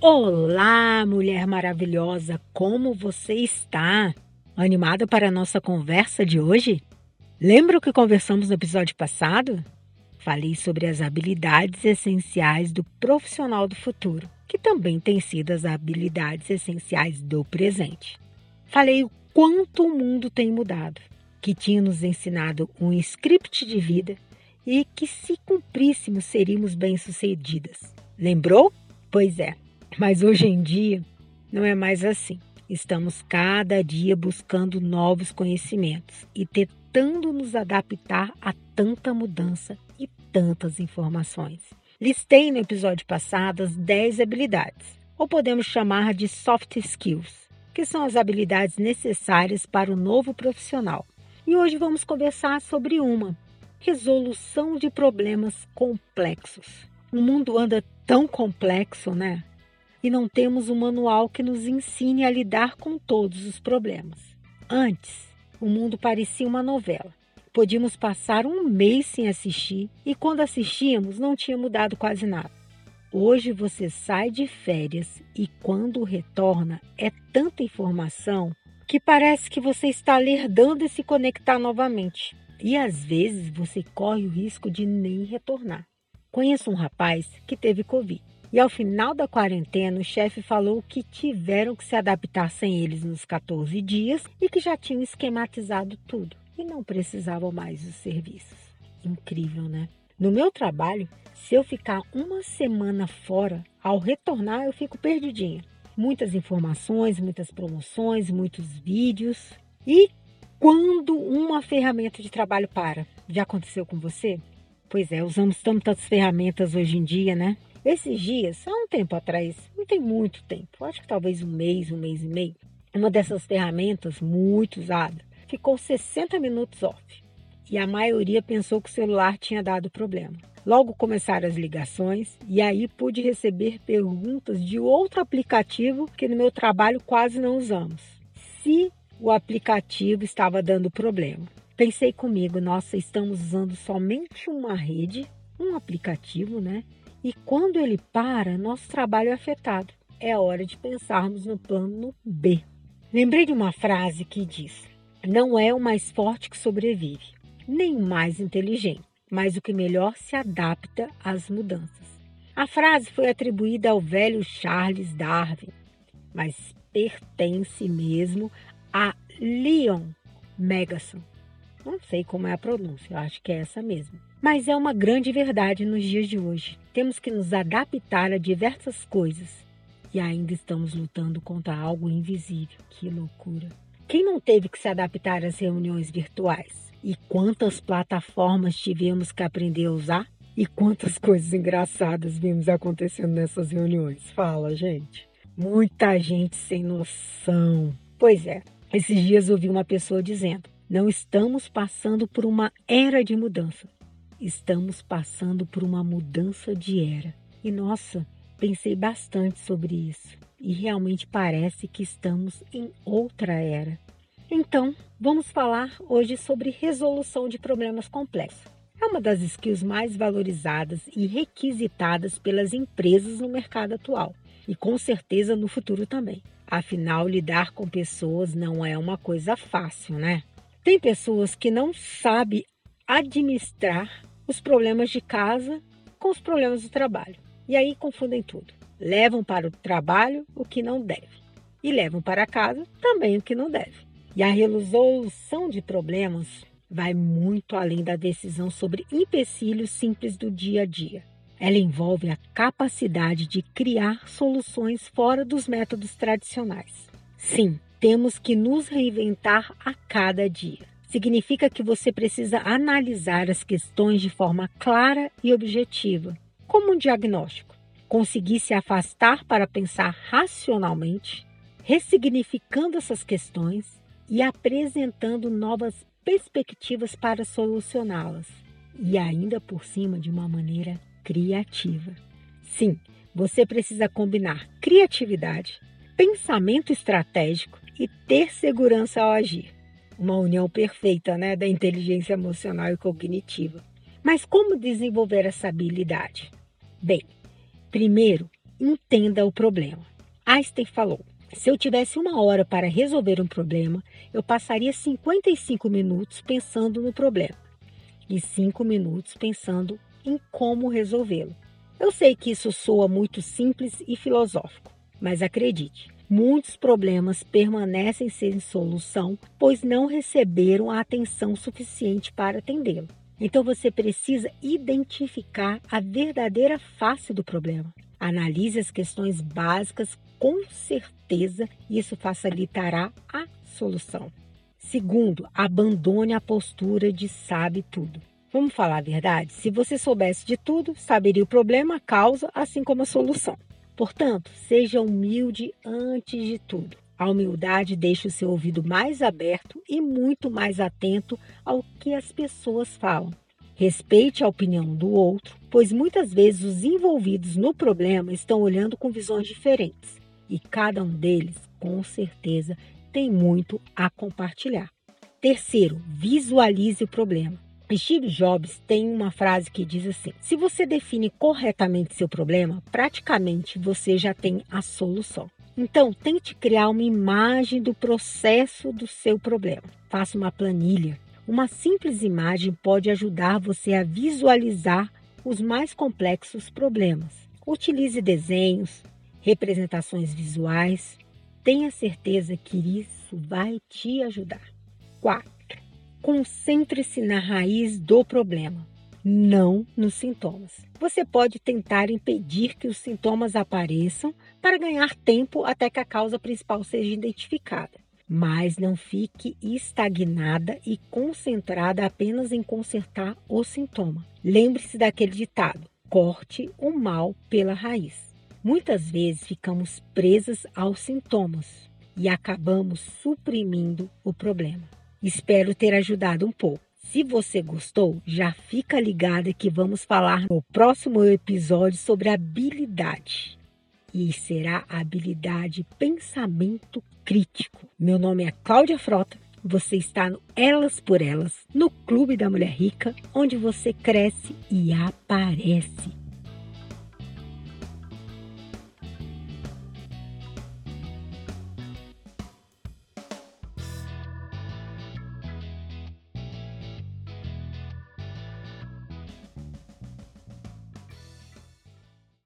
Olá, mulher maravilhosa, como você está? Animada para a nossa conversa de hoje? Lembra o que conversamos no episódio passado? Falei sobre as habilidades essenciais do profissional do futuro, que também têm sido as habilidades essenciais do presente. Falei o quanto o mundo tem mudado, que tinha nos ensinado um script de vida e que, se cumpríssemos, seríamos bem-sucedidas. Lembrou? Pois é, mas hoje em dia não é mais assim. Estamos cada dia buscando novos conhecimentos e tentando nos adaptar a tanta mudança e tantas informações. Listei no episódio passado as 10 habilidades, ou podemos chamar de soft skills, que são as habilidades necessárias para o novo profissional. E hoje vamos conversar sobre uma, resolução de problemas complexos. O mundo anda tão complexo, né? E não temos um manual que nos ensine a lidar com todos os problemas. Antes, o mundo parecia uma novela. Podíamos passar um mês sem assistir e quando assistíamos não tinha mudado quase nada. Hoje você sai de férias e quando retorna é tanta informação que parece que você está lerdando e se conectar novamente. E às vezes você corre o risco de nem retornar. Conheço um rapaz que teve Covid. E ao final da quarentena, o chefe falou que tiveram que se adaptar sem eles nos 14 dias e que já tinham esquematizado tudo e não precisavam mais dos serviços. Incrível, né? No meu trabalho, se eu ficar uma semana fora, ao retornar eu fico perdidinha. Muitas informações, muitas promoções, muitos vídeos. E quando uma ferramenta de trabalho para? Já aconteceu com você? Pois é, usamos tantas ferramentas hoje em dia, né? Esses dias, há um tempo atrás, não tem muito tempo, acho que talvez um mês, um mês e meio, uma dessas ferramentas muito usada ficou 60 minutos off e a maioria pensou que o celular tinha dado problema. Logo começaram as ligações e aí pude receber perguntas de outro aplicativo que no meu trabalho quase não usamos. Se o aplicativo estava dando problema. Pensei comigo, nossa, estamos usando somente uma rede, um aplicativo, né? E quando ele para, nosso trabalho é afetado. É hora de pensarmos no plano B. Lembrei de uma frase que diz: Não é o mais forte que sobrevive, nem o mais inteligente, mas o que melhor se adapta às mudanças. A frase foi atribuída ao velho Charles Darwin, mas pertence mesmo a Leon Megason. Não sei como é a pronúncia, eu acho que é essa mesmo. Mas é uma grande verdade nos dias de hoje. Temos que nos adaptar a diversas coisas e ainda estamos lutando contra algo invisível. Que loucura! Quem não teve que se adaptar às reuniões virtuais? E quantas plataformas tivemos que aprender a usar? E quantas coisas engraçadas vimos acontecendo nessas reuniões? Fala, gente. Muita gente sem noção. Pois é, esses dias ouvi uma pessoa dizendo: não estamos passando por uma era de mudança, estamos passando por uma mudança de era. E nossa, pensei bastante sobre isso e realmente parece que estamos em outra era. Então, vamos falar hoje sobre resolução de problemas complexos. É uma das skills mais valorizadas e requisitadas pelas empresas no mercado atual e com certeza no futuro também. Afinal, lidar com pessoas não é uma coisa fácil, né? Tem pessoas que não sabem administrar os problemas de casa com os problemas do trabalho. E aí confundem tudo. Levam para o trabalho o que não deve. E levam para casa também o que não deve. E a resolução de problemas vai muito além da decisão sobre empecilhos simples do dia a dia. Ela envolve a capacidade de criar soluções fora dos métodos tradicionais. Sim, temos que nos reinventar a cada dia. Significa que você precisa analisar as questões de forma clara e objetiva, como um diagnóstico. Conseguir se afastar para pensar racionalmente, ressignificando essas questões e apresentando novas perspectivas para solucioná-las, e ainda por cima de uma maneira criativa. Sim, você precisa combinar criatividade, pensamento estratégico e ter segurança ao agir. Uma união perfeita né, da inteligência emocional e cognitiva. Mas como desenvolver essa habilidade? Bem, primeiro, entenda o problema. Einstein falou: se eu tivesse uma hora para resolver um problema, eu passaria 55 minutos pensando no problema e 5 minutos pensando em como resolvê-lo. Eu sei que isso soa muito simples e filosófico, mas acredite, muitos problemas permanecem sem solução, pois não receberam a atenção suficiente para atendê-lo. Então você precisa identificar a verdadeira face do problema. Analise as questões básicas com certeza isso facilitará a solução. Segundo, abandone a postura de sabe tudo. Vamos falar a verdade? Se você soubesse de tudo, saberia o problema, a causa, assim como a solução. Portanto, seja humilde antes de tudo. A humildade deixa o seu ouvido mais aberto e muito mais atento ao que as pessoas falam. Respeite a opinião do outro, pois muitas vezes os envolvidos no problema estão olhando com visões diferentes e cada um deles, com certeza, tem muito a compartilhar. Terceiro, visualize o problema. Steve Jobs tem uma frase que diz assim: se você define corretamente seu problema, praticamente você já tem a solução. Então, tente criar uma imagem do processo do seu problema. Faça uma planilha. Uma simples imagem pode ajudar você a visualizar os mais complexos problemas. Utilize desenhos, representações visuais. Tenha certeza que isso vai te ajudar. 4. Concentre-se na raiz do problema, não nos sintomas. Você pode tentar impedir que os sintomas apareçam para ganhar tempo até que a causa principal seja identificada. Mas não fique estagnada e concentrada apenas em consertar o sintoma. Lembre-se daquele ditado: corte o mal pela raiz. Muitas vezes ficamos presas aos sintomas e acabamos suprimindo o problema. Espero ter ajudado um pouco. Se você gostou, já fica ligada que vamos falar no próximo episódio sobre habilidade. E será a habilidade pensamento crítico. Meu nome é Cláudia Frota. Você está no Elas por Elas, no Clube da Mulher Rica, onde você cresce e aparece.